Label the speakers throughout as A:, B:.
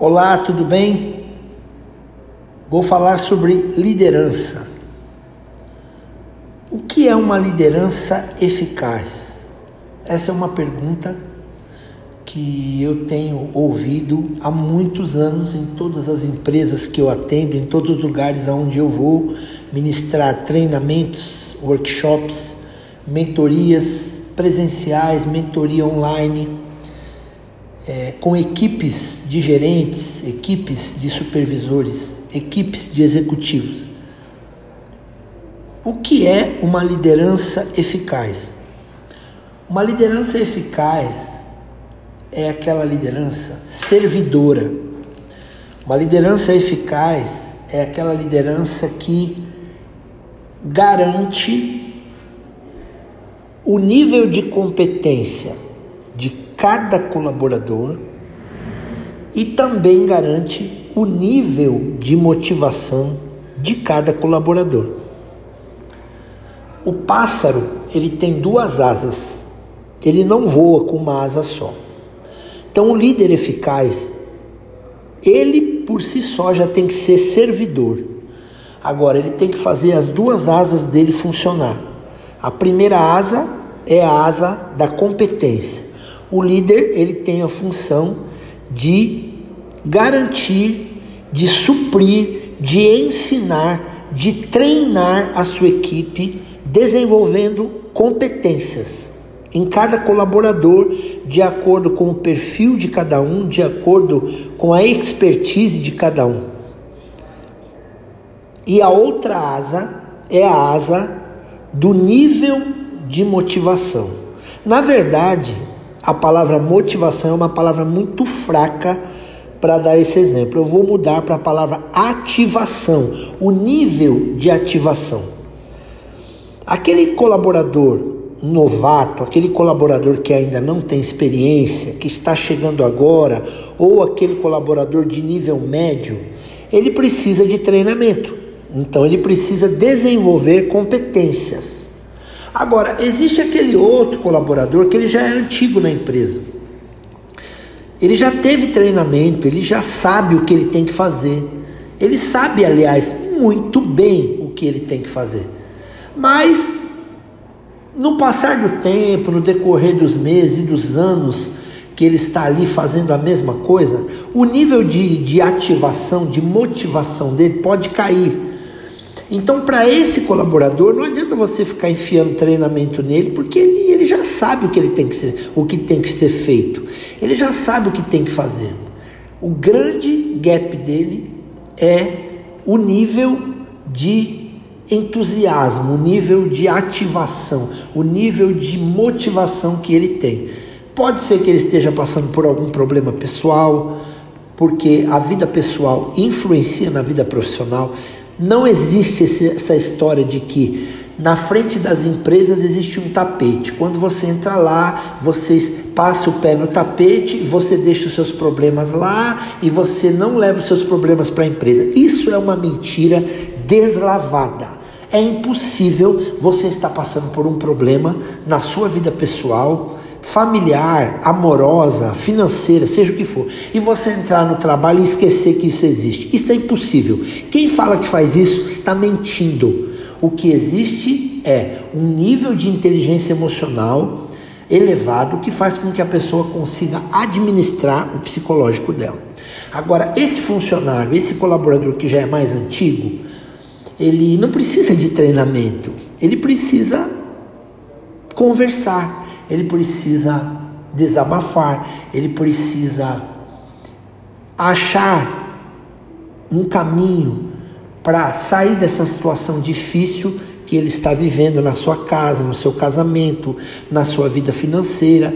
A: Olá, tudo bem? Vou falar sobre liderança. O que é uma liderança eficaz? Essa é uma pergunta que eu tenho ouvido há muitos anos em todas as empresas que eu atendo, em todos os lugares aonde eu vou ministrar treinamentos, workshops, mentorias presenciais, mentoria online é, com equipes de gerentes, equipes de supervisores, equipes de executivos. O que é uma liderança eficaz? Uma liderança eficaz é aquela liderança servidora. Uma liderança eficaz é aquela liderança que garante o nível de competência de cada colaborador e também garante o nível de motivação de cada colaborador. O pássaro, ele tem duas asas. Ele não voa com uma asa só. Então, o líder eficaz, ele por si só já tem que ser servidor. Agora, ele tem que fazer as duas asas dele funcionar. A primeira asa é a asa da competência. O líder ele tem a função de garantir, de suprir, de ensinar, de treinar a sua equipe, desenvolvendo competências em cada colaborador, de acordo com o perfil de cada um, de acordo com a expertise de cada um. E a outra asa é a asa do nível de motivação. Na verdade, a palavra motivação é uma palavra muito fraca para dar esse exemplo. Eu vou mudar para a palavra ativação, o nível de ativação. Aquele colaborador novato, aquele colaborador que ainda não tem experiência, que está chegando agora, ou aquele colaborador de nível médio, ele precisa de treinamento. Então ele precisa desenvolver competências. Agora, existe aquele outro colaborador que ele já é antigo na empresa. Ele já teve treinamento, ele já sabe o que ele tem que fazer. Ele sabe, aliás, muito bem o que ele tem que fazer. Mas no passar do tempo, no decorrer dos meses e dos anos que ele está ali fazendo a mesma coisa, o nível de, de ativação, de motivação dele pode cair. Então, para esse colaborador, não adianta você ficar enfiando treinamento nele, porque ele, ele já sabe o que, ele tem que ser, o que tem que ser feito. Ele já sabe o que tem que fazer. O grande gap dele é o nível de entusiasmo, o nível de ativação, o nível de motivação que ele tem. Pode ser que ele esteja passando por algum problema pessoal, porque a vida pessoal influencia na vida profissional. Não existe essa história de que na frente das empresas existe um tapete. Quando você entra lá, vocês passam o pé no tapete, você deixa os seus problemas lá e você não leva os seus problemas para a empresa. Isso é uma mentira deslavada. É impossível você estar passando por um problema na sua vida pessoal familiar, amorosa, financeira, seja o que for, e você entrar no trabalho e esquecer que isso existe. Isso é impossível. Quem fala que faz isso está mentindo. O que existe é um nível de inteligência emocional elevado que faz com que a pessoa consiga administrar o psicológico dela. Agora, esse funcionário, esse colaborador que já é mais antigo, ele não precisa de treinamento, ele precisa conversar ele precisa desabafar, ele precisa achar um caminho para sair dessa situação difícil que ele está vivendo na sua casa, no seu casamento, na sua vida financeira,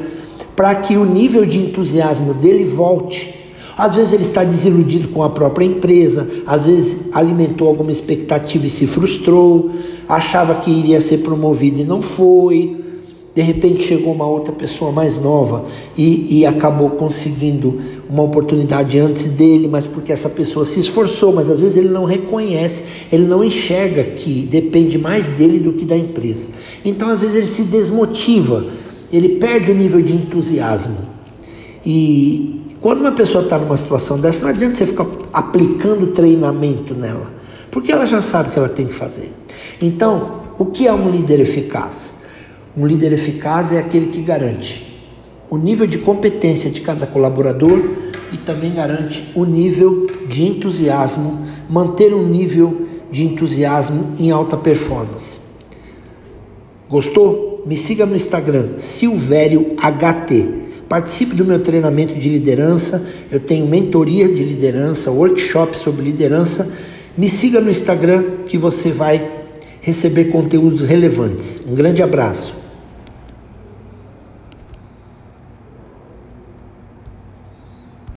A: para que o nível de entusiasmo dele volte. Às vezes ele está desiludido com a própria empresa, às vezes alimentou alguma expectativa e se frustrou, achava que iria ser promovido e não foi de repente chegou uma outra pessoa mais nova e, e acabou conseguindo uma oportunidade antes dele, mas porque essa pessoa se esforçou, mas às vezes ele não reconhece, ele não enxerga que depende mais dele do que da empresa. Então às vezes ele se desmotiva, ele perde o nível de entusiasmo. E Quando uma pessoa está numa situação dessa, não adianta você ficar aplicando treinamento nela, porque ela já sabe o que ela tem que fazer. Então, o que é um líder eficaz? Um líder eficaz é aquele que garante o nível de competência de cada colaborador e também garante o nível de entusiasmo, manter um nível de entusiasmo em alta performance. Gostou? Me siga no Instagram, Silvério HT. Participe do meu treinamento de liderança. Eu tenho mentoria de liderança, workshop sobre liderança. Me siga no Instagram que você vai receber conteúdos relevantes. Um grande abraço.